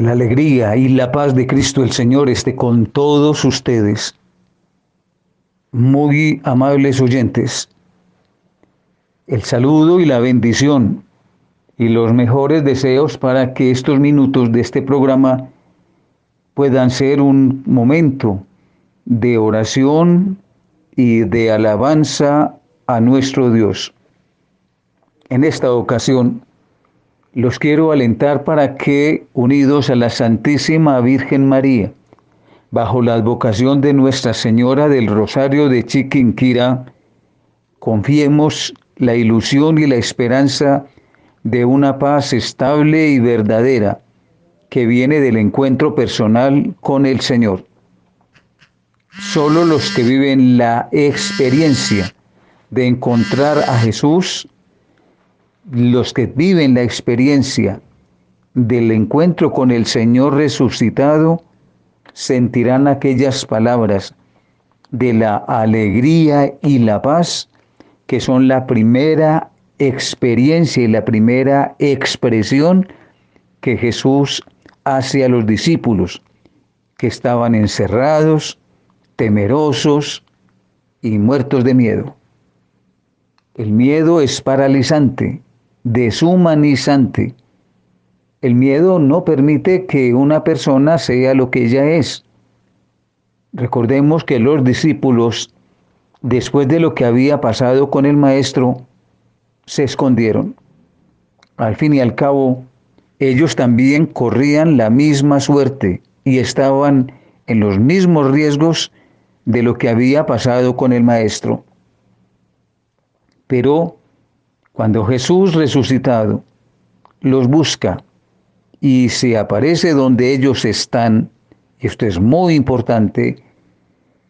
La alegría y la paz de Cristo el Señor esté con todos ustedes. Muy amables oyentes, el saludo y la bendición y los mejores deseos para que estos minutos de este programa puedan ser un momento de oración y de alabanza a nuestro Dios. En esta ocasión, los quiero alentar para que, unidos a la Santísima Virgen María, bajo la advocación de Nuestra Señora del Rosario de Chiquinquira, confiemos la ilusión y la esperanza de una paz estable y verdadera que viene del encuentro personal con el Señor. Solo los que viven la experiencia de encontrar a Jesús, los que viven la experiencia del encuentro con el Señor resucitado, sentirán aquellas palabras de la alegría y la paz que son la primera experiencia y la primera expresión que Jesús hace a los discípulos que estaban encerrados, temerosos y muertos de miedo. El miedo es paralizante, deshumanizante. El miedo no permite que una persona sea lo que ella es. Recordemos que los discípulos después de lo que había pasado con el maestro, se escondieron. Al fin y al cabo, ellos también corrían la misma suerte y estaban en los mismos riesgos de lo que había pasado con el maestro. Pero cuando Jesús resucitado los busca y se aparece donde ellos están, esto es muy importante,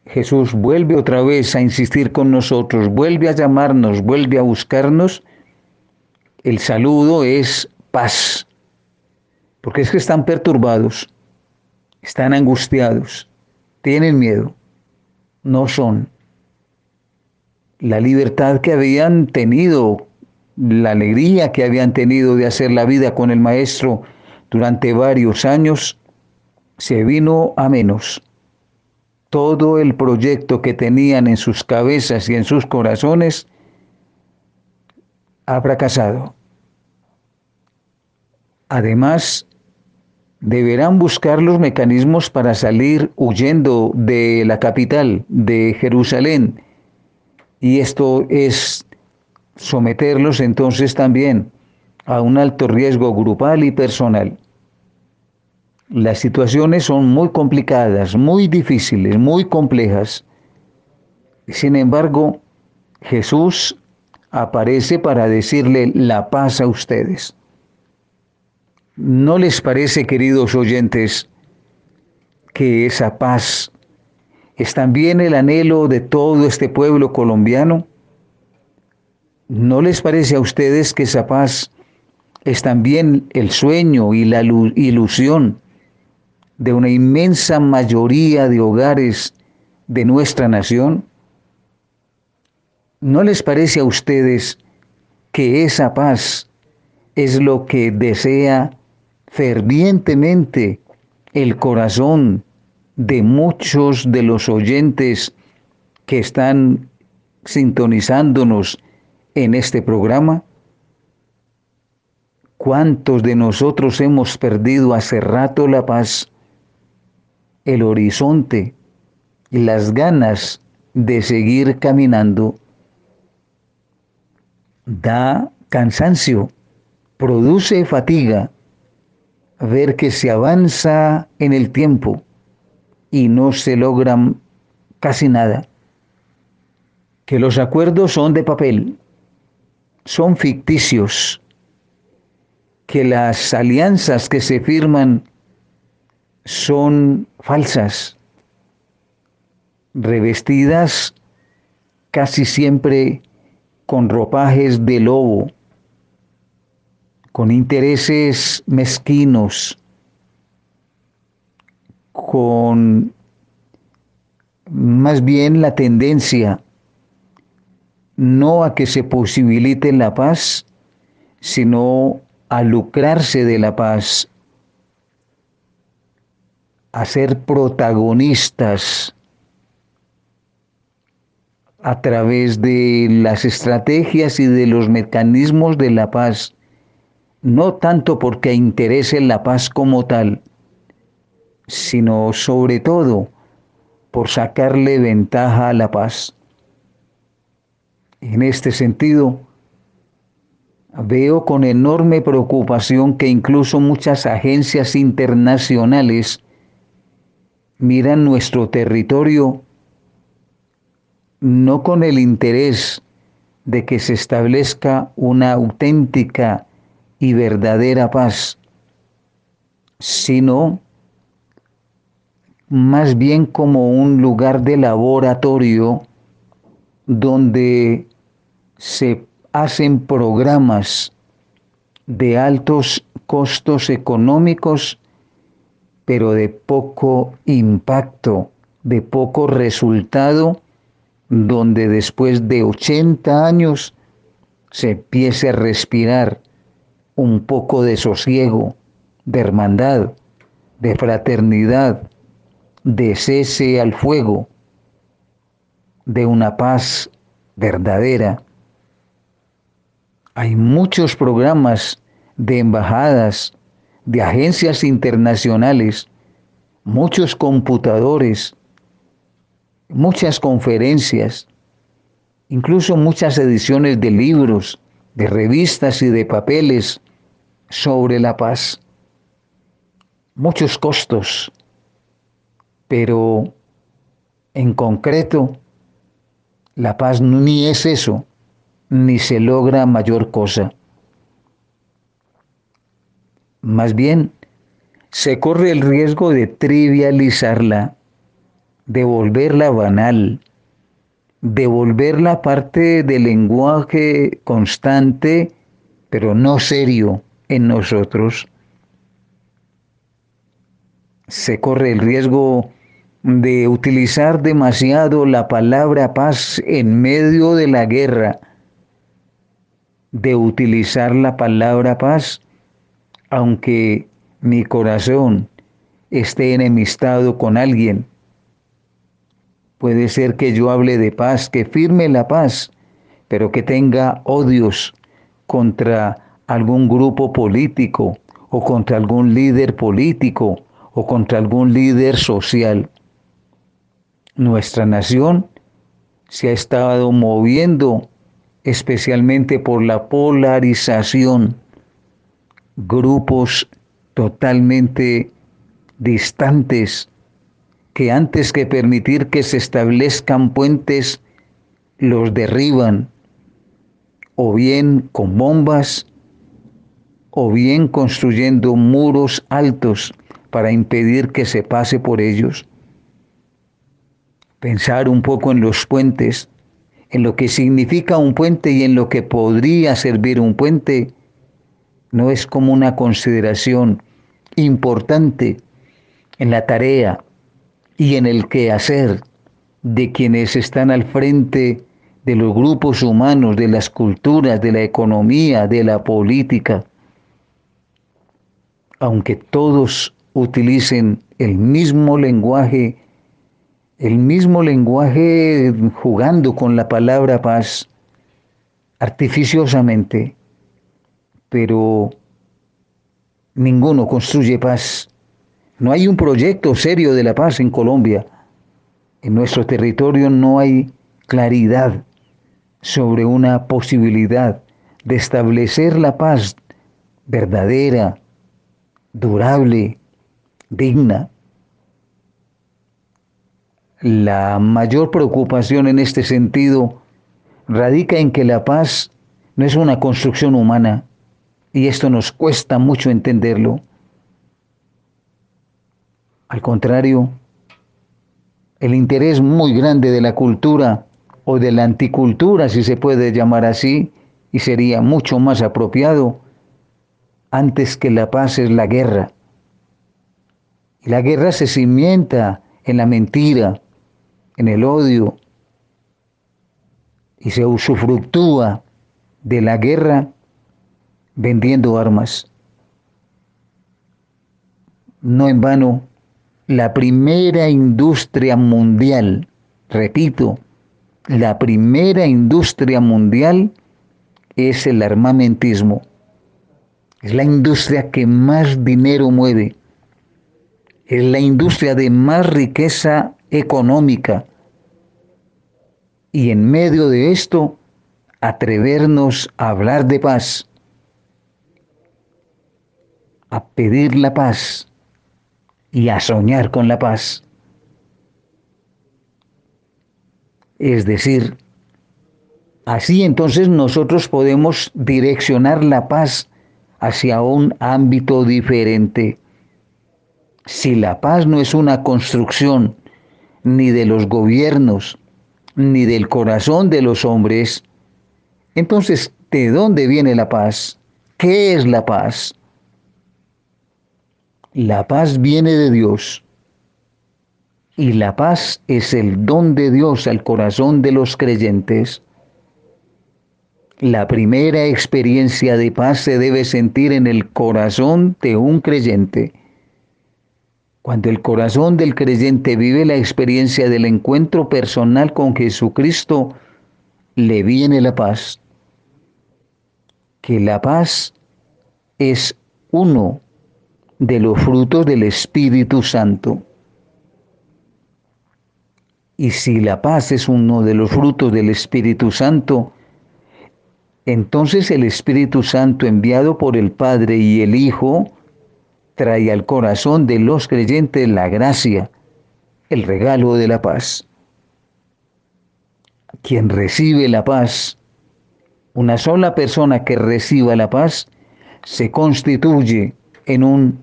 Jesús vuelve otra vez a insistir con nosotros, vuelve a llamarnos, vuelve a buscarnos, el saludo es paz. Porque es que están perturbados, están angustiados, tienen miedo, no son. La libertad que habían tenido, la alegría que habían tenido de hacer la vida con el Maestro durante varios años, se vino a menos todo el proyecto que tenían en sus cabezas y en sus corazones ha fracasado. Además, deberán buscar los mecanismos para salir huyendo de la capital, de Jerusalén. Y esto es someterlos entonces también a un alto riesgo grupal y personal. Las situaciones son muy complicadas, muy difíciles, muy complejas. Sin embargo, Jesús aparece para decirle la paz a ustedes. ¿No les parece, queridos oyentes, que esa paz es también el anhelo de todo este pueblo colombiano? ¿No les parece a ustedes que esa paz es también el sueño y la ilusión de una inmensa mayoría de hogares de nuestra nación? ¿No les parece a ustedes que esa paz es lo que desea fervientemente el corazón de muchos de los oyentes que están sintonizándonos en este programa? ¿Cuántos de nosotros hemos perdido hace rato la paz? el horizonte y las ganas de seguir caminando. Da cansancio, produce fatiga ver que se avanza en el tiempo y no se logran casi nada. Que los acuerdos son de papel, son ficticios, que las alianzas que se firman son falsas, revestidas casi siempre con ropajes de lobo, con intereses mezquinos, con más bien la tendencia no a que se posibilite la paz, sino a lucrarse de la paz a ser protagonistas a través de las estrategias y de los mecanismos de la paz, no tanto porque interese la paz como tal, sino sobre todo por sacarle ventaja a la paz. En este sentido, veo con enorme preocupación que incluso muchas agencias internacionales miran nuestro territorio no con el interés de que se establezca una auténtica y verdadera paz, sino más bien como un lugar de laboratorio donde se hacen programas de altos costos económicos, pero de poco impacto, de poco resultado, donde después de 80 años se empiece a respirar un poco de sosiego, de hermandad, de fraternidad, de cese al fuego, de una paz verdadera. Hay muchos programas de embajadas, de agencias internacionales, muchos computadores, muchas conferencias, incluso muchas ediciones de libros, de revistas y de papeles sobre la paz. Muchos costos, pero en concreto, la paz ni es eso, ni se logra mayor cosa. Más bien, se corre el riesgo de trivializarla, de volverla banal, de volverla parte del lenguaje constante, pero no serio en nosotros. Se corre el riesgo de utilizar demasiado la palabra paz en medio de la guerra, de utilizar la palabra paz, aunque mi corazón esté enemistado con alguien. Puede ser que yo hable de paz, que firme la paz, pero que tenga odios contra algún grupo político o contra algún líder político o contra algún líder social nuestra nación se ha estado moviendo especialmente por la polarización, grupos totalmente distantes que antes que permitir que se establezcan puentes, los derriban, o bien con bombas, o bien construyendo muros altos para impedir que se pase por ellos. Pensar un poco en los puentes, en lo que significa un puente y en lo que podría servir un puente, no es como una consideración importante en la tarea y en el quehacer de quienes están al frente de los grupos humanos, de las culturas, de la economía, de la política. Aunque todos utilicen el mismo lenguaje el mismo lenguaje jugando con la palabra paz artificiosamente, pero ninguno construye paz. No hay un proyecto serio de la paz en Colombia. En nuestro territorio no hay claridad sobre una posibilidad de establecer la paz verdadera, durable, digna. La mayor preocupación en este sentido radica en que la paz no es una construcción humana y esto nos cuesta mucho entenderlo. Al contrario, el interés muy grande de la cultura o de la anticultura, si se puede llamar así, y sería mucho más apropiado, antes que la paz es la guerra. Y la guerra se cimienta en la mentira, en el odio y se usufructúa de la guerra vendiendo armas. No en vano, la primera industria mundial, repito, la primera industria mundial es el armamentismo. Es la industria que más dinero mueve. Es la industria de más riqueza económica. Y en medio de esto, atrevernos a hablar de paz, a pedir la paz y a soñar con la paz. Es decir, así entonces nosotros podemos direccionar la paz hacia un ámbito diferente. Si la paz no es una construcción ni de los gobiernos, ni del corazón de los hombres, entonces, ¿de dónde viene la paz? ¿Qué es la paz? La paz viene de Dios. Y la paz es el don de Dios al corazón de los creyentes. La primera experiencia de paz se debe sentir en el corazón de un creyente. Cuando el corazón del creyente vive la experiencia del encuentro personal con Jesucristo, le viene la paz. Que la paz es uno de los frutos del Espíritu Santo. Y si la paz es uno de los frutos del Espíritu Santo, entonces el Espíritu Santo enviado por el Padre y el Hijo trae al corazón de los creyentes la gracia, el regalo de la paz. Quien recibe la paz, una sola persona que reciba la paz, se constituye en un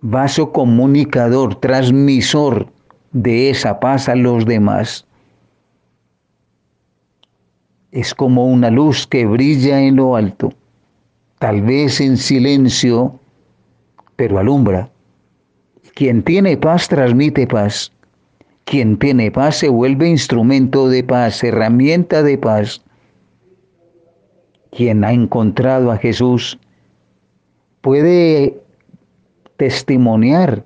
vaso comunicador, transmisor de esa paz a los demás. Es como una luz que brilla en lo alto, tal vez en silencio, pero alumbra. Quien tiene paz transmite paz. Quien tiene paz se vuelve instrumento de paz, herramienta de paz. Quien ha encontrado a Jesús puede testimoniar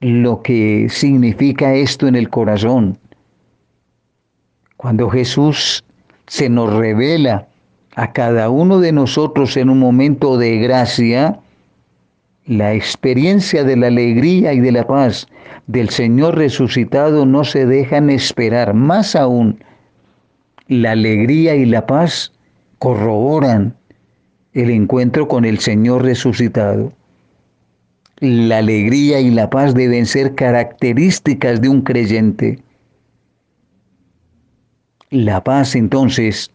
lo que significa esto en el corazón. Cuando Jesús se nos revela a cada uno de nosotros en un momento de gracia, la experiencia de la alegría y de la paz del Señor resucitado no se dejan esperar. Más aún, la alegría y la paz corroboran el encuentro con el Señor resucitado. La alegría y la paz deben ser características de un creyente. La paz entonces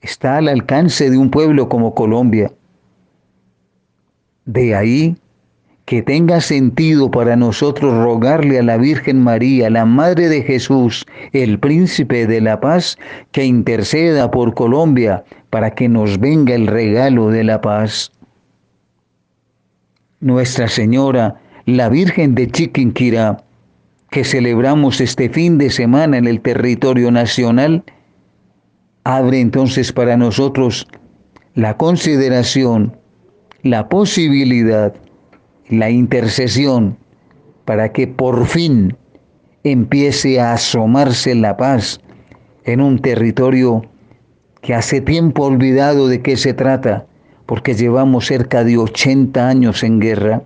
está al alcance de un pueblo como Colombia. De ahí que tenga sentido para nosotros rogarle a la Virgen María, la Madre de Jesús, el Príncipe de la Paz, que interceda por Colombia para que nos venga el regalo de la paz. Nuestra Señora, la Virgen de Chiquinquirá, que celebramos este fin de semana en el territorio nacional, abre entonces para nosotros la consideración, la posibilidad, la intercesión para que por fin empiece a asomarse la paz en un territorio que hace tiempo olvidado de qué se trata, porque llevamos cerca de 80 años en guerra.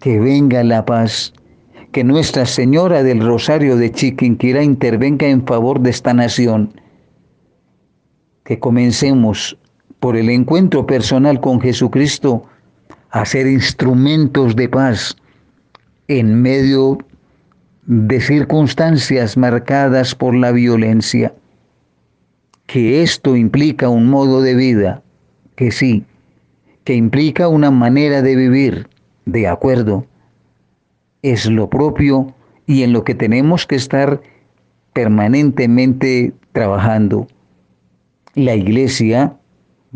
Que venga la paz, que Nuestra Señora del Rosario de Chiquinquirá intervenga en favor de esta nación. Que comencemos por el encuentro personal con Jesucristo a ser instrumentos de paz en medio de circunstancias marcadas por la violencia. Que esto implica un modo de vida que sí, que implica una manera de vivir, de acuerdo, es lo propio y en lo que tenemos que estar permanentemente trabajando. La iglesia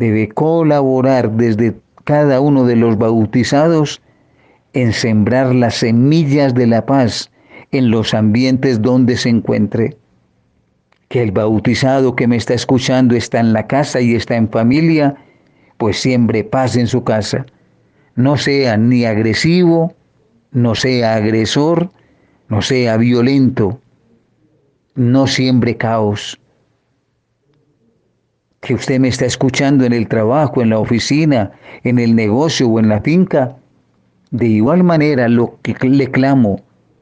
debe colaborar desde cada uno de los bautizados en sembrar las semillas de la paz en los ambientes donde se encuentre. Que el bautizado que me está escuchando está en la casa y está en familia, pues siembre paz en su casa. No sea ni agresivo no sea agresor, no sea violento, no siembre caos. Que usted me está escuchando en el trabajo, en la oficina, en el negocio o en la finca, de igual manera lo que le clamo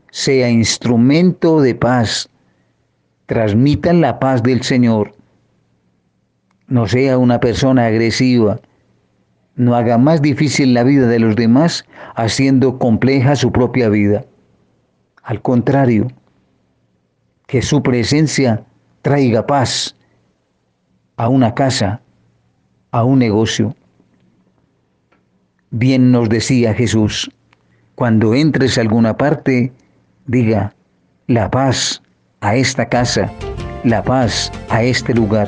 sea instrumento de paz. Transmitan la paz del Señor. No sea una persona agresiva. No haga más difícil la vida de los demás haciendo compleja su propia vida. Al contrario, que su presencia traiga paz a una casa, a un negocio. Bien nos decía Jesús, cuando entres a alguna parte, diga, la paz a esta casa, la paz a este lugar.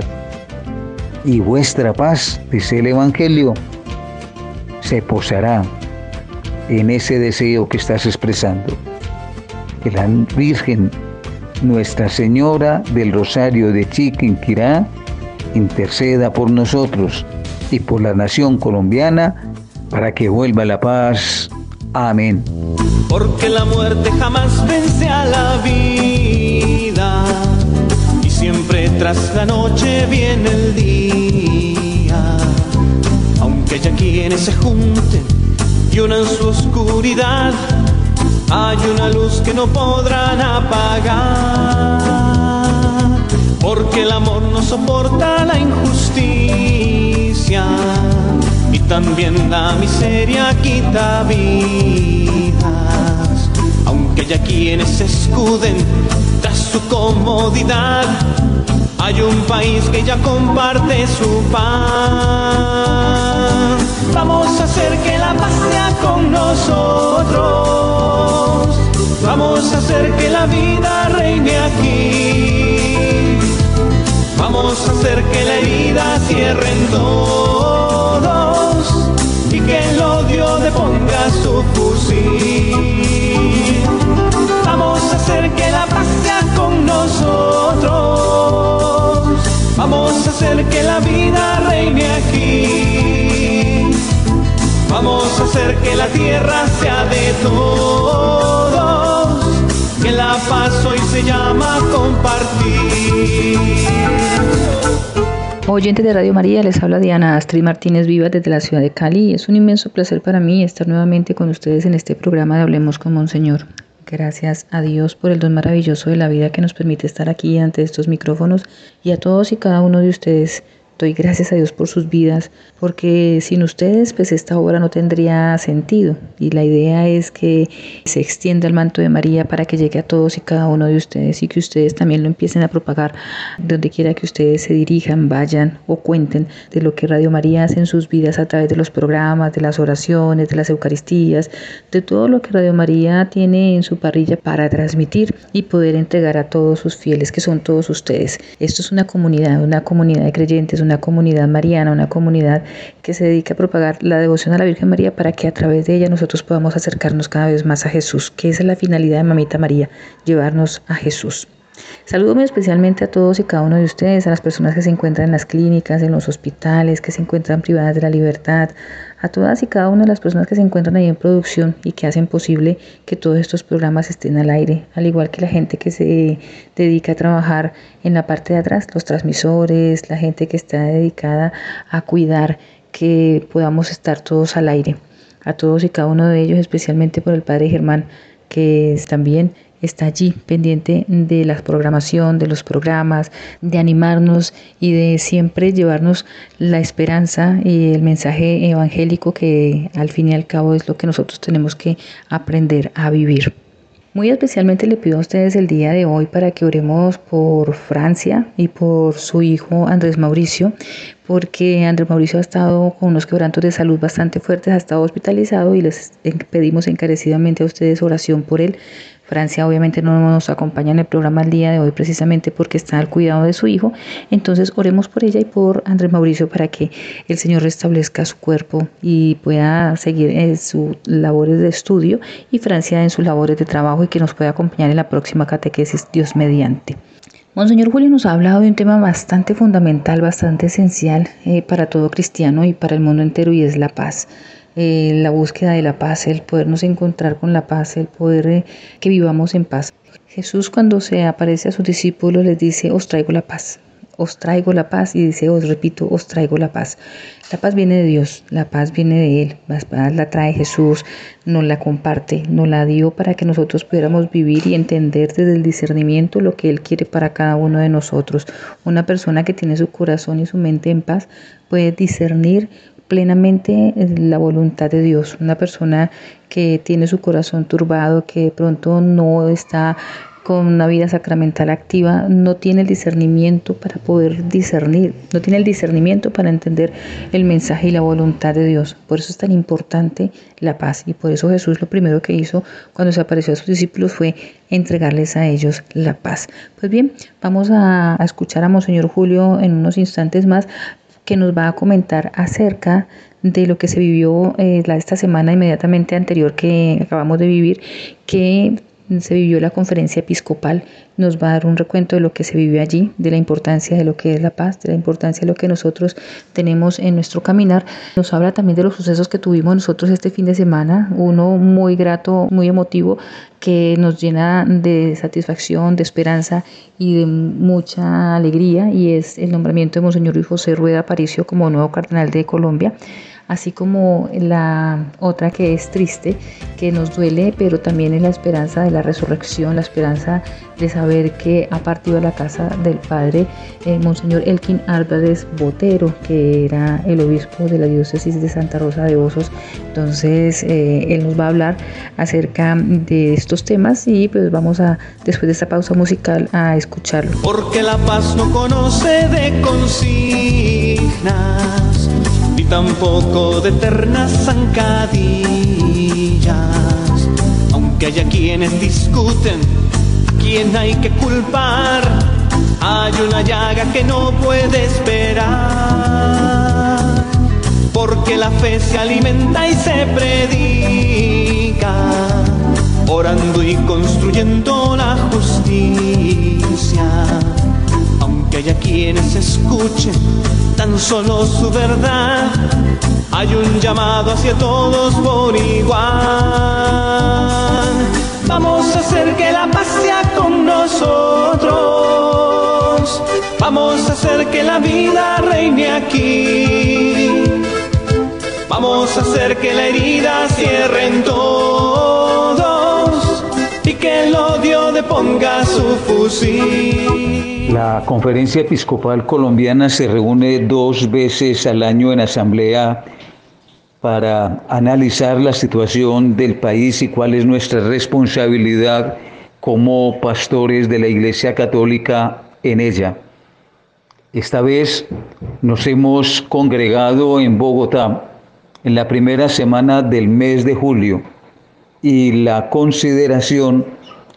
Y vuestra paz, dice el Evangelio, se posará en ese deseo que estás expresando. Que la Virgen, Nuestra Señora del Rosario de Chiquinquirá, interceda por nosotros y por la nación colombiana para que vuelva la paz. Amén. Porque la muerte jamás vence a la vida y siempre tras la noche viene el día. Aunque haya quienes se junten y unan su oscuridad, hay una luz que no podrán apagar. Porque el amor no soporta la injusticia y también la miseria quita vidas. Aunque haya quienes escuden tras su comodidad, hay un país que ya comparte su paz. Vamos a hacer que la paz sea con nosotros. Vamos a hacer que la vida reine aquí. Vamos a hacer que la herida cierren todos y que el odio deponga su fusil. Vamos a hacer que la paz sea con nosotros. Vamos a hacer que la vida reine aquí. Vamos a hacer que la tierra sea de todos. Que la paz hoy se llama compartir. Oyentes de Radio María, les habla Diana Astrid Martínez Vivas desde la ciudad de Cali. Es un inmenso placer para mí estar nuevamente con ustedes en este programa de Hablemos con Monseñor. Gracias a Dios por el don maravilloso de la vida que nos permite estar aquí ante estos micrófonos y a todos y cada uno de ustedes Doy gracias a Dios por sus vidas, porque sin ustedes pues esta obra no tendría sentido. Y la idea es que se extienda el manto de María para que llegue a todos y cada uno de ustedes y que ustedes también lo empiecen a propagar donde quiera que ustedes se dirijan, vayan o cuenten de lo que Radio María hace en sus vidas a través de los programas, de las oraciones, de las Eucaristías, de todo lo que Radio María tiene en su parrilla para transmitir y poder entregar a todos sus fieles, que son todos ustedes. Esto es una comunidad, una comunidad de creyentes, una comunidad mariana, una comunidad que se dedica a propagar la devoción a la Virgen María para que a través de ella nosotros podamos acercarnos cada vez más a Jesús, que esa es la finalidad de Mamita María, llevarnos a Jesús. Saludo muy especialmente a todos y cada uno de ustedes, a las personas que se encuentran en las clínicas, en los hospitales, que se encuentran privadas de la libertad, a todas y cada una de las personas que se encuentran ahí en producción y que hacen posible que todos estos programas estén al aire, al igual que la gente que se dedica a trabajar en la parte de atrás, los transmisores, la gente que está dedicada a cuidar que podamos estar todos al aire. A todos y cada uno de ellos, especialmente por el Padre Germán, que también está allí pendiente de la programación, de los programas, de animarnos y de siempre llevarnos la esperanza y el mensaje evangélico que al fin y al cabo es lo que nosotros tenemos que aprender a vivir. Muy especialmente le pido a ustedes el día de hoy para que oremos por Francia y por su hijo Andrés Mauricio, porque Andrés Mauricio ha estado con unos quebrantos de salud bastante fuertes, ha estado hospitalizado y les pedimos encarecidamente a ustedes oración por él Francia obviamente no nos acompaña en el programa el día de hoy precisamente porque está al cuidado de su hijo. Entonces oremos por ella y por Andrés Mauricio para que el Señor restablezca su cuerpo y pueda seguir en sus labores de estudio y Francia en sus labores de trabajo y que nos pueda acompañar en la próxima catequesis Dios mediante. Monseñor Julio nos ha hablado de un tema bastante fundamental, bastante esencial eh, para todo cristiano y para el mundo entero y es la paz. La búsqueda de la paz, el podernos encontrar con la paz, el poder eh, que vivamos en paz. Jesús cuando se aparece a sus discípulos les dice, os traigo la paz, os traigo la paz y dice, os repito, os traigo la paz. La paz viene de Dios, la paz viene de Él, la paz la trae Jesús, nos la comparte, nos la dio para que nosotros pudiéramos vivir y entender desde el discernimiento lo que Él quiere para cada uno de nosotros. Una persona que tiene su corazón y su mente en paz puede discernir plenamente la voluntad de Dios. Una persona que tiene su corazón turbado, que de pronto no está con una vida sacramental activa, no tiene el discernimiento para poder discernir, no tiene el discernimiento para entender el mensaje y la voluntad de Dios. Por eso es tan importante la paz y por eso Jesús lo primero que hizo cuando se apareció a sus discípulos fue entregarles a ellos la paz. Pues bien, vamos a, escuchar a Monseñor Julio en unos instantes más, que nos va a comentar acerca de lo que se vivió eh, esta semana inmediatamente anterior que acabamos de vivir, que se vivió la conferencia episcopal, nos va a dar un recuento de lo que se vivió allí, de la importancia de lo que es la paz, de la importancia de lo que nosotros tenemos en nuestro caminar. Nos habla también de los sucesos que tuvimos nosotros este fin de semana, uno muy grato, muy emotivo, que nos llena de satisfacción, de esperanza y de mucha alegría, y es el nombramiento de Monseñor Luis José Rueda Aparicio como nuevo cardenal de Colombia así como la otra que es triste, que nos duele, pero también es la esperanza de la resurrección, la esperanza de saber que ha partido a la casa del Padre eh, Monseñor Elkin Álvarez Botero, que era el obispo de la diócesis de Santa Rosa de Osos. Entonces, eh, él nos va a hablar acerca de estos temas y pues vamos a, después de esta pausa musical, a escucharlo. Porque la paz no conoce de consignas ni tampoco de eternas zancadillas. Aunque haya quienes discuten a quién hay que culpar, hay una llaga que no puede esperar. Porque la fe se alimenta y se predica, orando y construyendo la justicia. Aunque haya quienes escuchen tan solo su verdad. Hay un llamado hacia todos por igual. Vamos a hacer que la paz sea con nosotros. Vamos a hacer que la vida reine aquí. Vamos a hacer que la herida cierre en que su fusil. La Conferencia Episcopal Colombiana se reúne dos veces al año en asamblea para analizar la situación del país y cuál es nuestra responsabilidad como pastores de la Iglesia Católica en ella. Esta vez nos hemos congregado en Bogotá en la primera semana del mes de julio y la consideración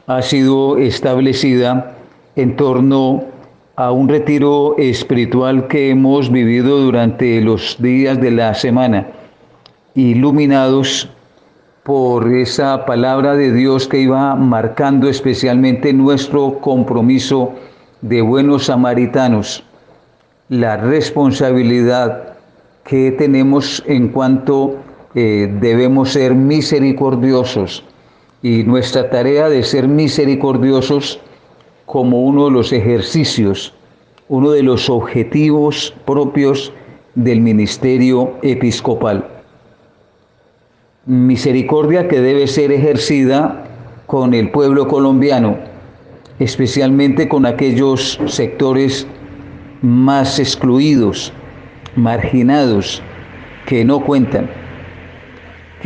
ha sido establecida en torno a un retiro espiritual que hemos vivido durante los días de la semana, iluminados por esa palabra de Dios que iba marcando especialmente nuestro compromiso de buenos samaritanos, la responsabilidad que tenemos en cuanto eh, debemos ser misericordiosos y nuestra tarea de ser misericordiosos como uno de los ejercicios, uno de los objetivos propios del ministerio episcopal. Misericordia que debe ser ejercida con el pueblo colombiano, especialmente con aquellos sectores más excluidos, marginados, que no cuentan,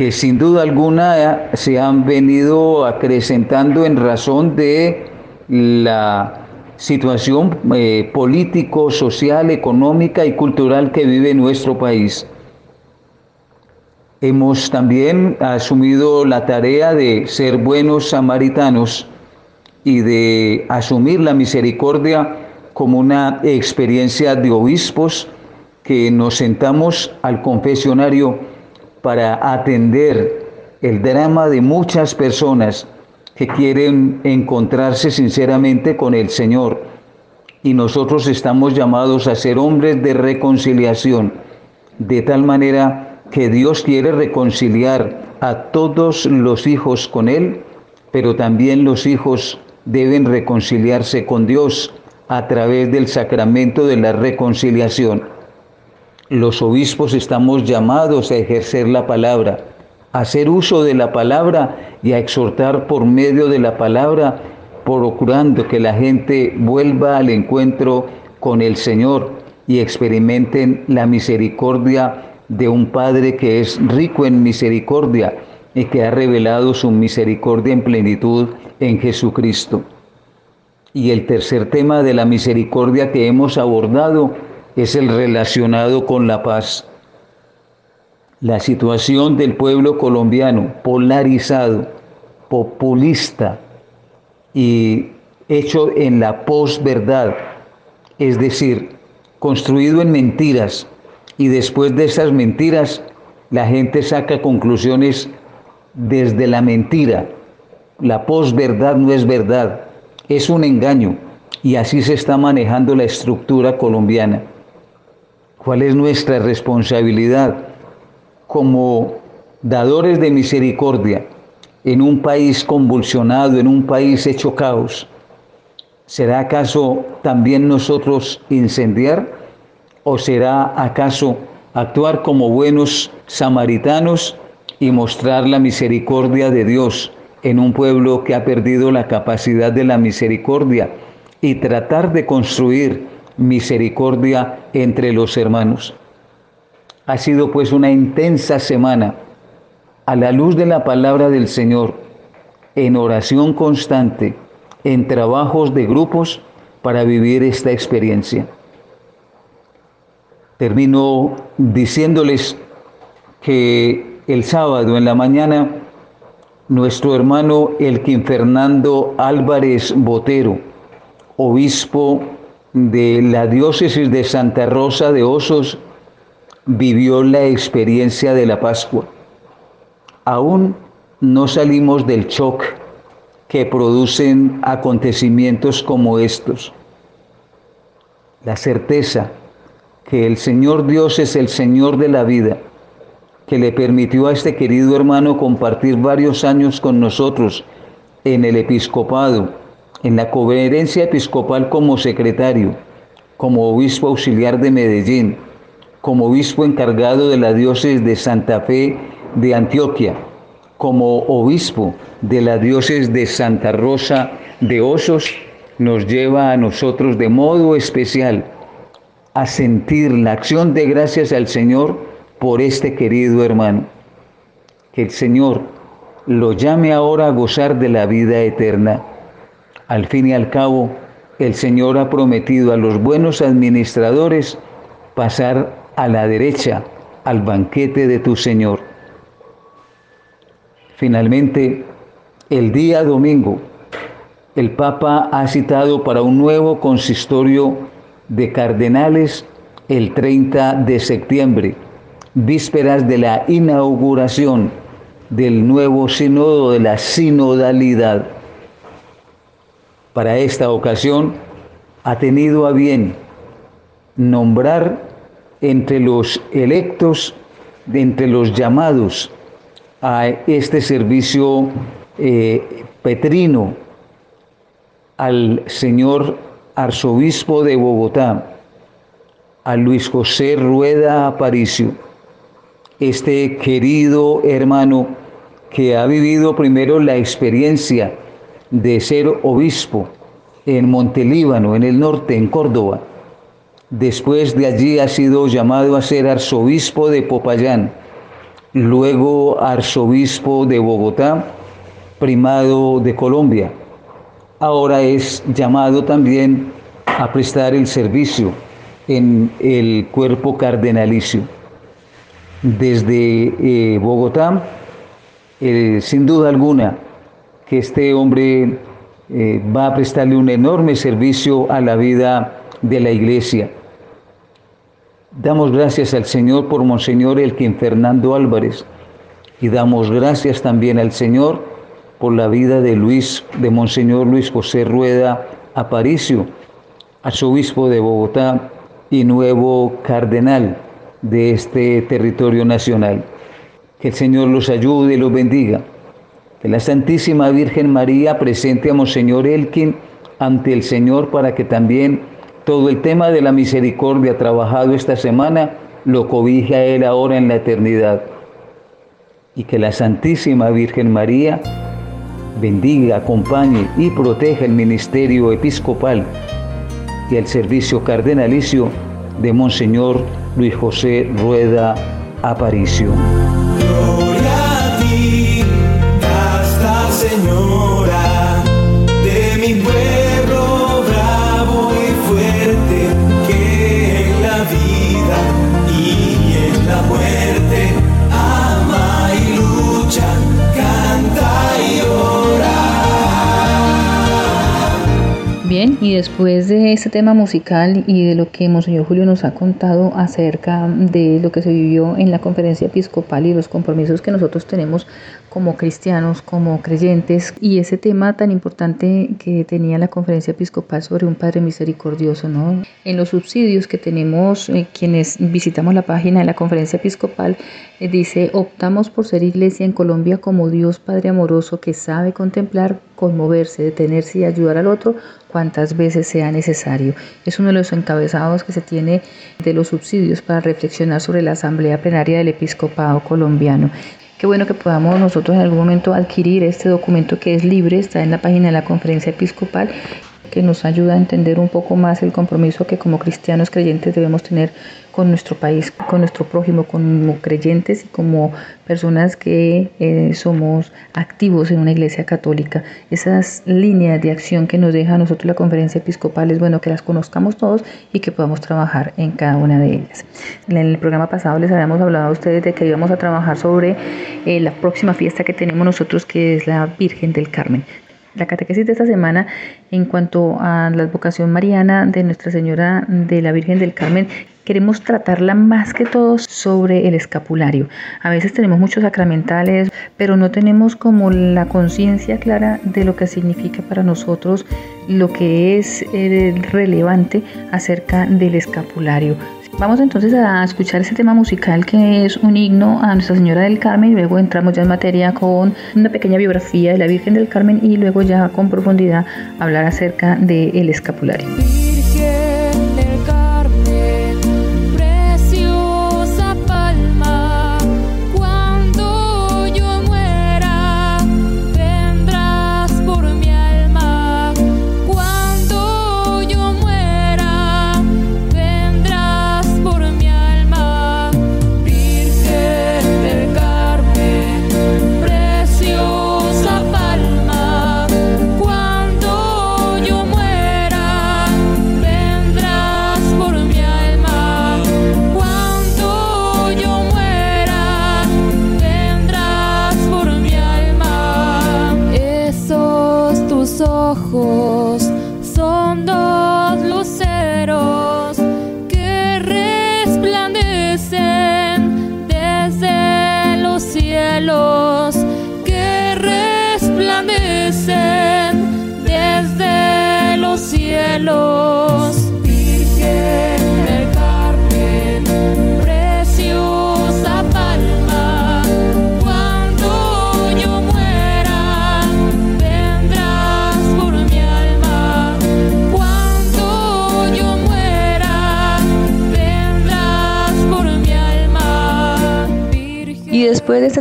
que sin duda alguna se han venido acrecentando en razón de la situación eh, político, social, económica y cultural que vive nuestro país. Hemos también asumido la tarea de ser buenos samaritanos y de asumir la misericordia como una experiencia de obispos que nos sentamos al confesionario para atender el drama de muchas personas que quieren encontrarse sinceramente con el Señor. Y nosotros estamos llamados a ser hombres de reconciliación, de tal manera que Dios quiere reconciliar a todos los hijos con Él, pero también los hijos deben reconciliarse con Dios a través del sacramento de la reconciliación. Los obispos estamos llamados a ejercer la palabra, a hacer uso de la palabra y a exhortar por medio de la palabra, procurando que la gente vuelva al encuentro con el Señor y experimenten la misericordia de un Padre que es rico en misericordia y que ha revelado su misericordia en plenitud en Jesucristo. Y el tercer tema de la misericordia que hemos abordado es el relacionado con la paz. La situación del pueblo colombiano polarizado, populista y hecho en la posverdad, es decir, construido en mentiras y después de esas mentiras la gente saca conclusiones desde la mentira. La posverdad no es verdad, es un engaño y así se está manejando la estructura colombiana. ¿Cuál es nuestra responsabilidad como dadores de misericordia en un país convulsionado, en un país hecho caos? ¿Será acaso también nosotros incendiar? ¿O será acaso actuar como buenos samaritanos y mostrar la misericordia de Dios en un pueblo que ha perdido la capacidad de la misericordia y tratar de construir misericordia entre los hermanos. Ha sido pues una intensa semana a la luz de la palabra del Señor, en oración constante, en trabajos de grupos para vivir esta experiencia. Termino diciéndoles que el sábado en la mañana, nuestro hermano Elkin Fernando Álvarez Botero, obispo de la diócesis de Santa Rosa de Osos, vivió la experiencia de la Pascua. Aún no salimos del shock que producen acontecimientos como estos. La certeza que el Señor Dios es el Señor de la vida que le permitió a este querido hermano compartir varios años con nosotros en el episcopado, en la coherencia episcopal como secretario, como obispo auxiliar de Medellín, como obispo encargado de la diócesis de Santa Fe de Antioquia, como obispo de la diócesis de Santa Rosa de Osos, nos lleva a nosotros de modo especial a sentir la acción de gracias al Señor por este querido hermano. Que el Señor lo llame ahora a gozar de la vida eterna. Al fin y al cabo, el Señor ha prometido a los buenos administradores pasar a la derecha al banquete de tu Señor. Finalmente, el día domingo, el Papa ha citado para un nuevo consistorio de cardenales el 30 de septiembre vísperas de la inauguración del nuevo sínodo de la sinodalidad. Para esta ocasión ha tenido a bien nombrar entre los electos, entre los llamados a este servicio eh, petrino, al señor arzobispo de Bogotá, a Luis José Rueda Aparicio este querido hermano que ha vivido primero la experiencia de ser obispo en Montelíbano, en el norte, en Córdoba. Después de allí ha sido llamado a ser arzobispo de Popayán, luego arzobispo de Bogotá, primado de Colombia. Ahora es llamado también a prestar el servicio en el cuerpo cardenalicio desde eh, Bogotá, eh, sin duda alguna que este hombre eh, va a prestarle un enorme servicio a la vida de la iglesia. Damos gracias al Señor por Monseñor Elkin Fernando Álvarez y damos gracias también al Señor por la vida de Luis, de Monseñor Luis José Rueda Aparicio, arzobispo de Bogotá y nuevo cardenal de este territorio nacional. Que el Señor los ayude y los bendiga. Que la Santísima Virgen María presente a Monseñor Elkin ante el Señor para que también todo el tema de la misericordia trabajado esta semana lo cobije a Él ahora en la eternidad. Y que la Santísima Virgen María bendiga, acompañe y proteja el ministerio episcopal y el servicio cardenalicio de Monseñor Luis José Rueda Aparicio. Y después de este tema musical y de lo que Monseñor Julio nos ha contado acerca de lo que se vivió en la conferencia episcopal y los compromisos que nosotros tenemos como cristianos, como creyentes, y ese tema tan importante que tenía la conferencia episcopal sobre un Padre misericordioso, ¿no? En los subsidios que tenemos, eh, quienes visitamos la página de la conferencia episcopal, eh, dice, optamos por ser iglesia en Colombia como Dios Padre amoroso que sabe contemplar, conmoverse, detenerse y ayudar al otro cuantas veces sea necesario. Es uno de los encabezados que se tiene de los subsidios para reflexionar sobre la Asamblea Plenaria del Episcopado colombiano. Qué bueno que podamos nosotros en algún momento adquirir este documento que es libre, está en la página de la conferencia episcopal, que nos ayuda a entender un poco más el compromiso que como cristianos creyentes debemos tener con nuestro país, con nuestro prójimo, como creyentes y como personas que eh, somos activos en una iglesia católica. Esas líneas de acción que nos deja a nosotros la conferencia episcopal es bueno que las conozcamos todos y que podamos trabajar en cada una de ellas. En el programa pasado les habíamos hablado a ustedes de que íbamos a trabajar sobre eh, la próxima fiesta que tenemos nosotros que es la Virgen del Carmen. La catequesis de esta semana en cuanto a la advocación mariana de Nuestra Señora de la Virgen del Carmen, queremos tratarla más que todo sobre el escapulario. A veces tenemos muchos sacramentales, pero no tenemos como la conciencia clara de lo que significa para nosotros lo que es eh, relevante acerca del escapulario. Vamos entonces a escuchar ese tema musical que es un himno a Nuestra Señora del Carmen y luego entramos ya en materia con una pequeña biografía de la Virgen del Carmen y luego ya con profundidad hablar acerca del escapulario.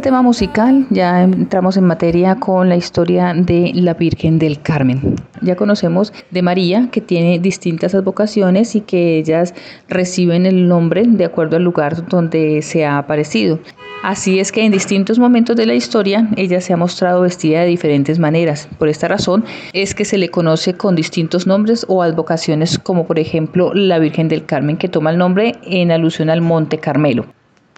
Este tema musical ya entramos en materia con la historia de la Virgen del Carmen. Ya conocemos de María que tiene distintas advocaciones y que ellas reciben el nombre de acuerdo al lugar donde se ha aparecido. Así es que en distintos momentos de la historia ella se ha mostrado vestida de diferentes maneras. Por esta razón es que se le conoce con distintos nombres o advocaciones como por ejemplo la Virgen del Carmen que toma el nombre en alusión al Monte Carmelo.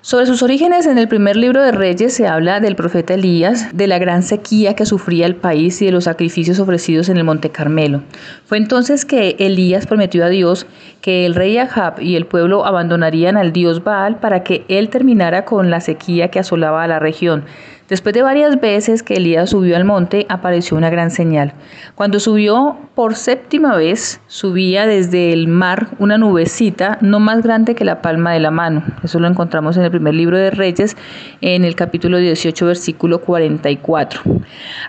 Sobre sus orígenes, en el primer libro de Reyes se habla del profeta Elías, de la gran sequía que sufría el país y de los sacrificios ofrecidos en el Monte Carmelo. Fue entonces que Elías prometió a Dios que el rey Ahab y el pueblo abandonarían al dios Baal para que él terminara con la sequía que asolaba a la región. Después de varias veces que Elías subió al monte, apareció una gran señal. Cuando subió por séptima vez, subía desde el mar una nubecita no más grande que la palma de la mano. Eso lo encontramos en el primer libro de Reyes, en el capítulo 18, versículo 44.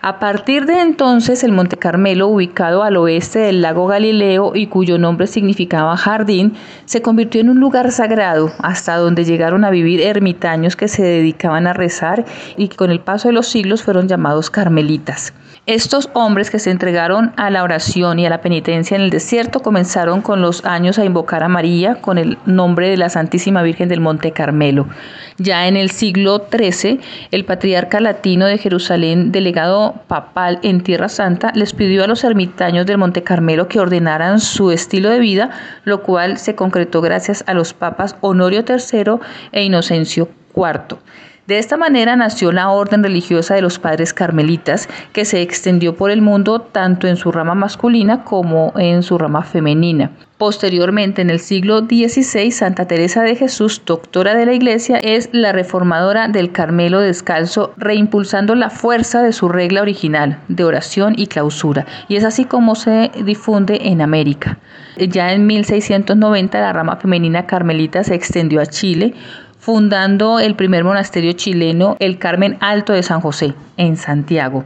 A partir de entonces, el Monte Carmelo, ubicado al oeste del lago Galileo y cuyo nombre significaba jardín, se convirtió en un lugar sagrado, hasta donde llegaron a vivir ermitaños que se dedicaban a rezar y con el paso de los siglos fueron llamados carmelitas. Estos hombres que se entregaron a la oración y a la penitencia en el desierto comenzaron con los años a invocar a María con el nombre de la Santísima Virgen del Monte Carmelo. Ya en el siglo XIII, el patriarca latino de Jerusalén, delegado papal en Tierra Santa, les pidió a los ermitaños del Monte Carmelo que ordenaran su estilo de vida, lo cual se concretó gracias a los papas Honorio III e Inocencio IV. De esta manera nació la orden religiosa de los padres carmelitas, que se extendió por el mundo tanto en su rama masculina como en su rama femenina. Posteriormente, en el siglo XVI, Santa Teresa de Jesús, doctora de la Iglesia, es la reformadora del Carmelo descalzo, reimpulsando la fuerza de su regla original de oración y clausura. Y es así como se difunde en América. Ya en 1690, la rama femenina carmelita se extendió a Chile, fundando el primer monasterio chileno, el Carmen Alto de San José, en Santiago.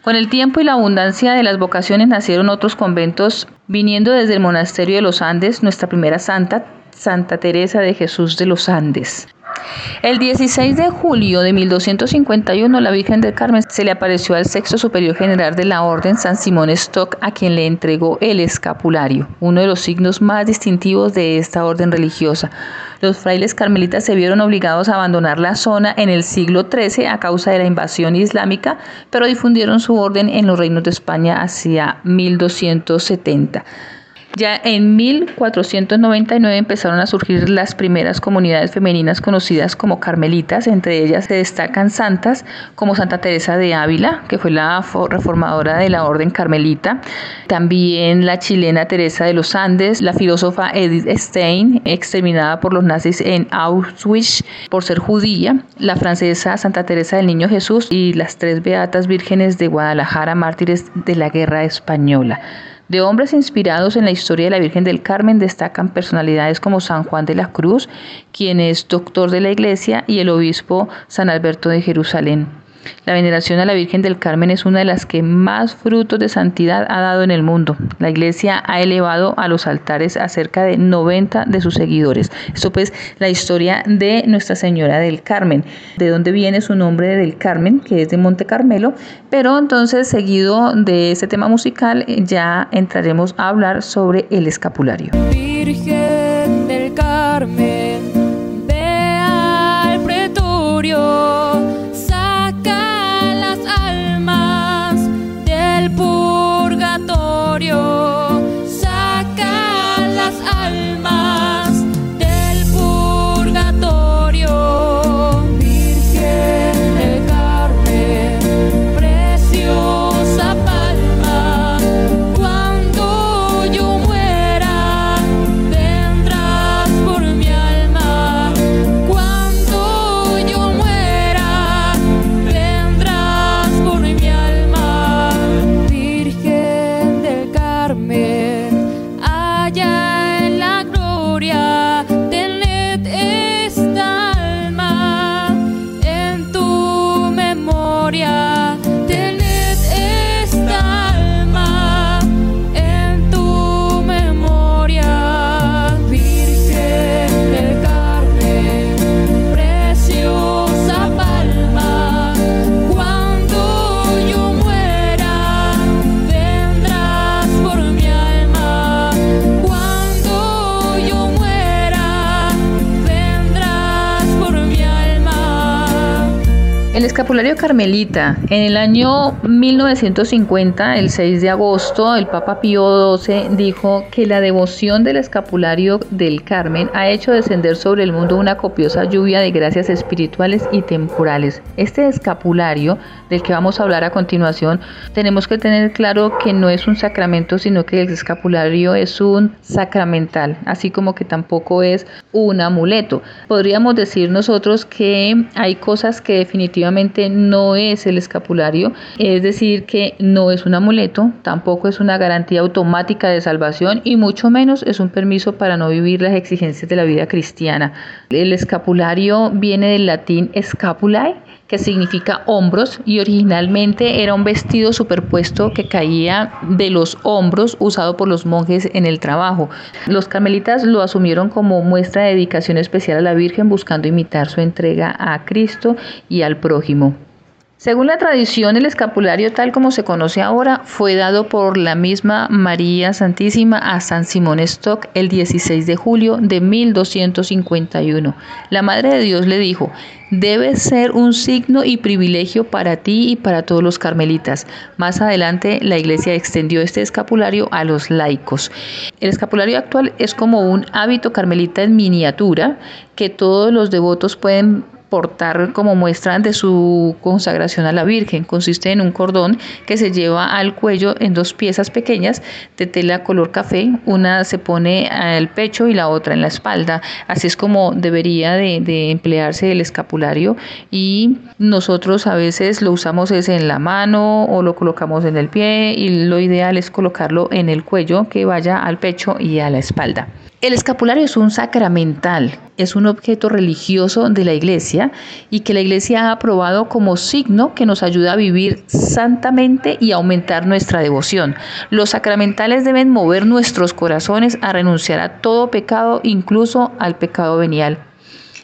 Con el tiempo y la abundancia de las vocaciones nacieron otros conventos, viniendo desde el monasterio de los Andes, nuestra primera santa, Santa Teresa de Jesús de los Andes. El 16 de julio de 1251 la Virgen del Carmen se le apareció al sexto superior general de la Orden San Simón Stock a quien le entregó el escapulario, uno de los signos más distintivos de esta orden religiosa. Los frailes carmelitas se vieron obligados a abandonar la zona en el siglo XIII a causa de la invasión islámica, pero difundieron su orden en los reinos de España hacia 1270. Ya en 1499 empezaron a surgir las primeras comunidades femeninas conocidas como carmelitas, entre ellas se destacan santas como Santa Teresa de Ávila, que fue la reformadora de la orden carmelita, también la chilena Teresa de los Andes, la filósofa Edith Stein, exterminada por los nazis en Auschwitz por ser judía, la francesa Santa Teresa del Niño Jesús y las tres beatas vírgenes de Guadalajara, mártires de la guerra española. De hombres inspirados en la historia de la Virgen del Carmen destacan personalidades como San Juan de la Cruz, quien es doctor de la Iglesia, y el obispo San Alberto de Jerusalén. La veneración a la Virgen del Carmen es una de las que más frutos de santidad ha dado en el mundo. La iglesia ha elevado a los altares a cerca de 90 de sus seguidores. Esto pues la historia de Nuestra Señora del Carmen, de dónde viene su nombre del Carmen, que es de Monte Carmelo, pero entonces seguido de ese tema musical ya entraremos a hablar sobre el escapulario. Virgen del Carmen, escapulario carmelita. En el año 1950, el 6 de agosto, el Papa Pío XII dijo que la devoción del escapulario del Carmen ha hecho descender sobre el mundo una copiosa lluvia de gracias espirituales y temporales. Este escapulario, del que vamos a hablar a continuación, tenemos que tener claro que no es un sacramento, sino que el escapulario es un sacramental, así como que tampoco es un amuleto. Podríamos decir nosotros que hay cosas que definitivamente no es el escapulario, es decir, que no es un amuleto, tampoco es una garantía automática de salvación y mucho menos es un permiso para no vivir las exigencias de la vida cristiana. El escapulario viene del latín scapulae, que significa hombros y originalmente era un vestido superpuesto que caía de los hombros usado por los monjes en el trabajo. Los carmelitas lo asumieron como muestra de dedicación especial a la Virgen buscando imitar su entrega a Cristo y al prójimo. Según la tradición, el escapulario tal como se conoce ahora fue dado por la misma María Santísima a San Simón Stock el 16 de julio de 1251. La Madre de Dios le dijo, debe ser un signo y privilegio para ti y para todos los carmelitas. Más adelante la iglesia extendió este escapulario a los laicos. El escapulario actual es como un hábito carmelita en miniatura que todos los devotos pueden portar como muestra de su consagración a la Virgen. Consiste en un cordón que se lleva al cuello en dos piezas pequeñas de tela color café. Una se pone al pecho y la otra en la espalda. Así es como debería de, de emplearse el escapulario y nosotros a veces lo usamos es en la mano o lo colocamos en el pie y lo ideal es colocarlo en el cuello que vaya al pecho y a la espalda. El escapulario es un sacramental, es un objeto religioso de la iglesia y que la iglesia ha aprobado como signo que nos ayuda a vivir santamente y aumentar nuestra devoción. Los sacramentales deben mover nuestros corazones a renunciar a todo pecado, incluso al pecado venial.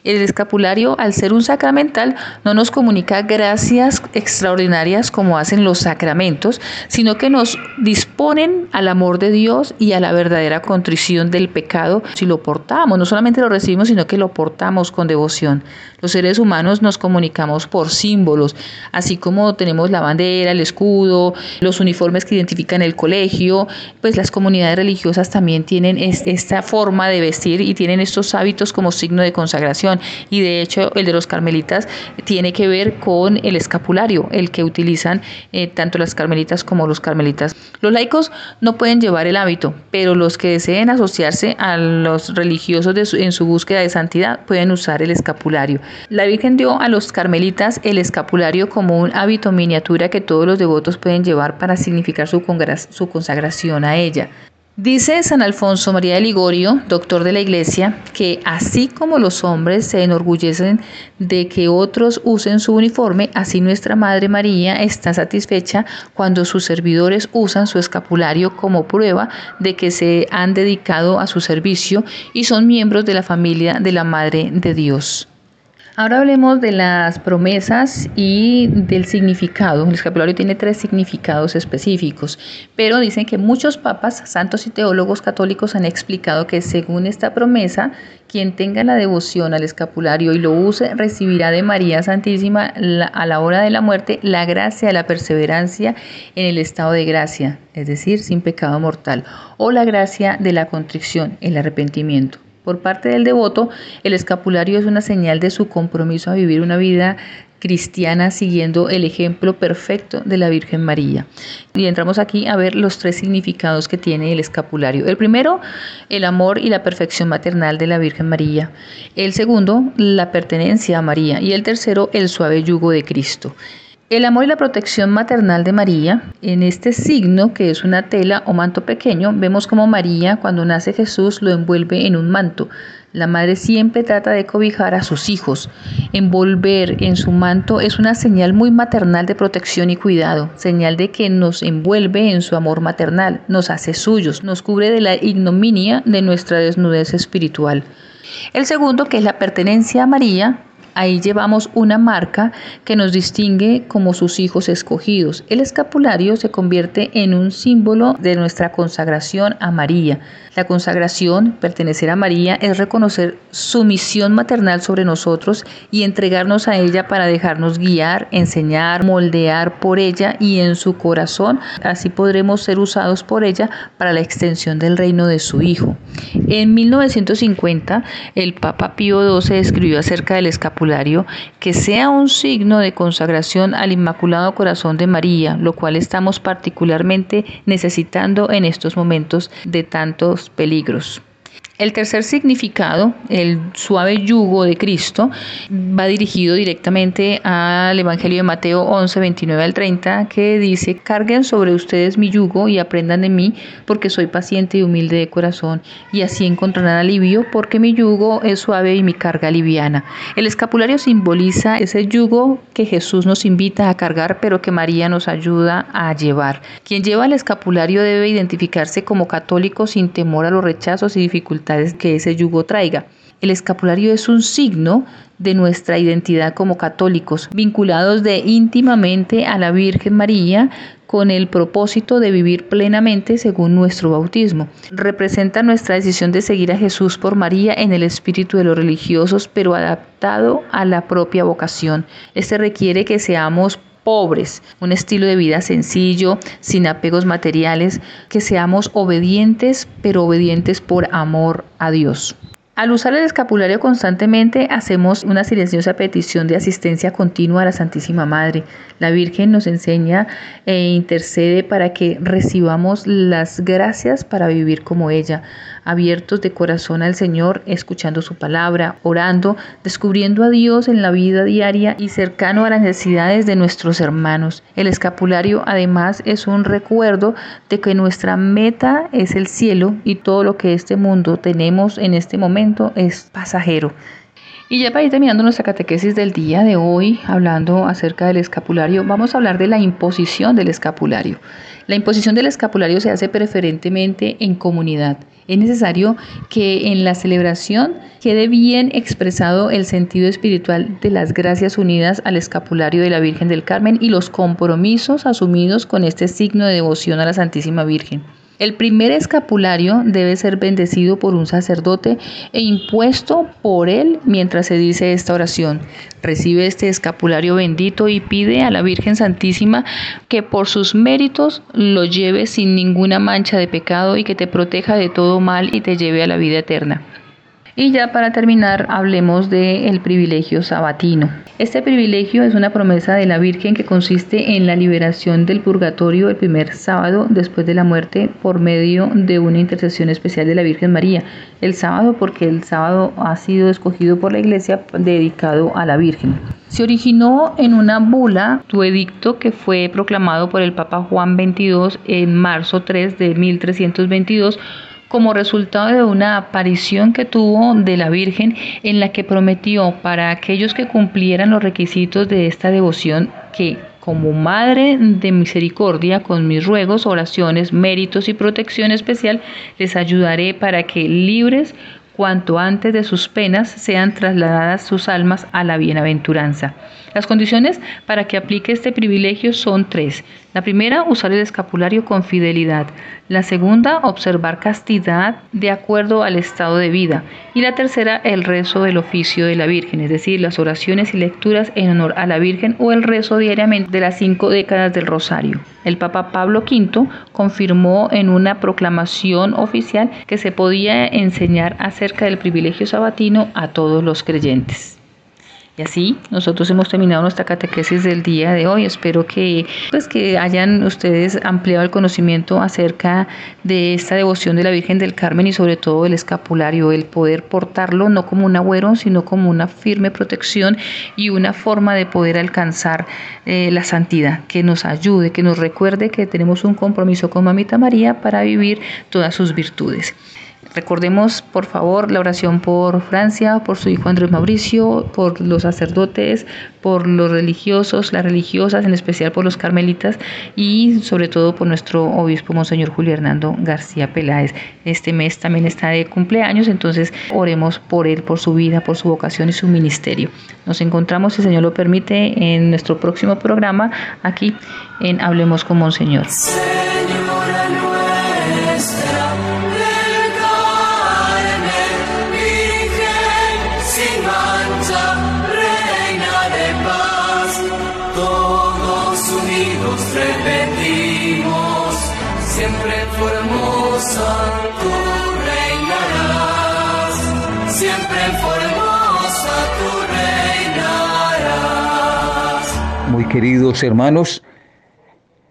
El escapulario, al ser un sacramental, no nos comunica gracias extraordinarias como hacen los sacramentos, sino que nos disponen al amor de Dios y a la verdadera contrición del pecado si lo portamos. No solamente lo recibimos, sino que lo portamos con devoción. Los seres humanos nos comunicamos por símbolos, así como tenemos la bandera, el escudo, los uniformes que identifican el colegio, pues las comunidades religiosas también tienen esta forma de vestir y tienen estos hábitos como signo de consagración y de hecho el de los carmelitas tiene que ver con el escapulario, el que utilizan eh, tanto las carmelitas como los carmelitas. Los laicos no pueden llevar el hábito, pero los que deseen asociarse a los religiosos en su búsqueda de santidad pueden usar el escapulario. La Virgen dio a los carmelitas el escapulario como un hábito miniatura que todos los devotos pueden llevar para significar su consagración a ella. Dice San Alfonso María de Ligorio, doctor de la Iglesia, que así como los hombres se enorgullecen de que otros usen su uniforme, así nuestra Madre María está satisfecha cuando sus servidores usan su escapulario como prueba de que se han dedicado a su servicio y son miembros de la familia de la Madre de Dios. Ahora hablemos de las promesas y del significado. El escapulario tiene tres significados específicos, pero dicen que muchos papas, santos y teólogos católicos han explicado que según esta promesa, quien tenga la devoción al escapulario y lo use recibirá de María Santísima a la hora de la muerte la gracia de la perseverancia en el estado de gracia, es decir, sin pecado mortal, o la gracia de la contrición, el arrepentimiento. Por parte del devoto, el escapulario es una señal de su compromiso a vivir una vida cristiana siguiendo el ejemplo perfecto de la Virgen María. Y entramos aquí a ver los tres significados que tiene el escapulario. El primero, el amor y la perfección maternal de la Virgen María. El segundo, la pertenencia a María. Y el tercero, el suave yugo de Cristo. El amor y la protección maternal de María, en este signo que es una tela o manto pequeño, vemos como María cuando nace Jesús lo envuelve en un manto. La madre siempre trata de cobijar a sus hijos. Envolver en su manto es una señal muy maternal de protección y cuidado, señal de que nos envuelve en su amor maternal, nos hace suyos, nos cubre de la ignominia de nuestra desnudez espiritual. El segundo, que es la pertenencia a María, Ahí llevamos una marca que nos distingue como sus hijos escogidos. El escapulario se convierte en un símbolo de nuestra consagración a María. La consagración, pertenecer a María, es reconocer su misión maternal sobre nosotros y entregarnos a ella para dejarnos guiar, enseñar, moldear por ella y en su corazón. Así podremos ser usados por ella para la extensión del reino de su Hijo. En 1950, el Papa Pío XII escribió acerca del escapulario que sea un signo de consagración al Inmaculado Corazón de María, lo cual estamos particularmente necesitando en estos momentos de tantos peligros. El tercer significado, el suave yugo de Cristo, va dirigido directamente al Evangelio de Mateo 11, 29 al 30, que dice, carguen sobre ustedes mi yugo y aprendan de mí, porque soy paciente y humilde de corazón, y así encontrarán alivio, porque mi yugo es suave y mi carga liviana. El escapulario simboliza ese yugo que Jesús nos invita a cargar, pero que María nos ayuda a llevar. Quien lleva el escapulario debe identificarse como católico sin temor a los rechazos y dificultades que ese yugo traiga. El escapulario es un signo de nuestra identidad como católicos, vinculados de íntimamente a la Virgen María con el propósito de vivir plenamente según nuestro bautismo. Representa nuestra decisión de seguir a Jesús por María en el espíritu de los religiosos, pero adaptado a la propia vocación. Este requiere que seamos pobres, un estilo de vida sencillo, sin apegos materiales, que seamos obedientes, pero obedientes por amor a Dios. Al usar el escapulario constantemente hacemos una silenciosa petición de asistencia continua a la Santísima Madre. La Virgen nos enseña e intercede para que recibamos las gracias para vivir como ella, abiertos de corazón al Señor, escuchando su palabra, orando, descubriendo a Dios en la vida diaria y cercano a las necesidades de nuestros hermanos. El escapulario además es un recuerdo de que nuestra meta es el cielo y todo lo que este mundo tenemos en este momento es pasajero. Y ya para ir terminando nuestra catequesis del día de hoy, hablando acerca del escapulario, vamos a hablar de la imposición del escapulario. La imposición del escapulario se hace preferentemente en comunidad. Es necesario que en la celebración quede bien expresado el sentido espiritual de las gracias unidas al escapulario de la Virgen del Carmen y los compromisos asumidos con este signo de devoción a la Santísima Virgen. El primer escapulario debe ser bendecido por un sacerdote e impuesto por él mientras se dice esta oración. Recibe este escapulario bendito y pide a la Virgen Santísima que por sus méritos lo lleve sin ninguna mancha de pecado y que te proteja de todo mal y te lleve a la vida eterna. Y ya para terminar, hablemos del privilegio sabatino. Este privilegio es una promesa de la Virgen que consiste en la liberación del purgatorio el primer sábado después de la muerte por medio de una intercesión especial de la Virgen María. El sábado porque el sábado ha sido escogido por la Iglesia dedicado a la Virgen. Se originó en una bula, tu edicto, que fue proclamado por el Papa Juan XXII en marzo 3 de 1322 como resultado de una aparición que tuvo de la Virgen en la que prometió para aquellos que cumplieran los requisitos de esta devoción que como Madre de Misericordia, con mis ruegos, oraciones, méritos y protección especial, les ayudaré para que libres cuanto antes de sus penas sean trasladadas sus almas a la bienaventuranza. Las condiciones para que aplique este privilegio son tres. La primera, usar el escapulario con fidelidad. La segunda, observar castidad de acuerdo al estado de vida. Y la tercera, el rezo del oficio de la Virgen, es decir, las oraciones y lecturas en honor a la Virgen o el rezo diariamente de las cinco décadas del Rosario. El Papa Pablo V confirmó en una proclamación oficial que se podía enseñar acerca del privilegio sabatino a todos los creyentes. Y así nosotros hemos terminado nuestra catequesis del día de hoy. Espero que pues que hayan ustedes ampliado el conocimiento acerca de esta devoción de la Virgen del Carmen y sobre todo el escapulario, el poder portarlo no como un agüero, sino como una firme protección y una forma de poder alcanzar eh, la santidad, que nos ayude, que nos recuerde que tenemos un compromiso con Mamita María para vivir todas sus virtudes. Recordemos, por favor, la oración por Francia, por su hijo Andrés Mauricio, por los sacerdotes, por los religiosos, las religiosas, en especial por los carmelitas y sobre todo por nuestro obispo Monseñor Julio Hernando García Peláez. Este mes también está de cumpleaños, entonces oremos por él, por su vida, por su vocación y su ministerio. Nos encontramos, si el Señor lo permite, en nuestro próximo programa aquí en Hablemos con Monseñor. Queridos hermanos,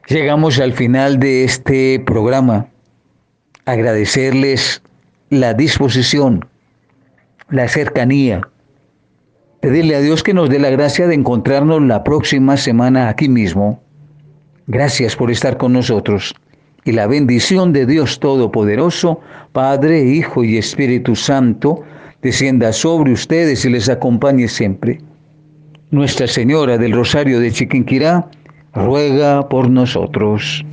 llegamos al final de este programa. Agradecerles la disposición, la cercanía. Pedirle a Dios que nos dé la gracia de encontrarnos la próxima semana aquí mismo. Gracias por estar con nosotros. Y la bendición de Dios Todopoderoso, Padre, Hijo y Espíritu Santo, descienda sobre ustedes y les acompañe siempre. Nuestra Señora del Rosario de Chiquinquirá, ruega por nosotros.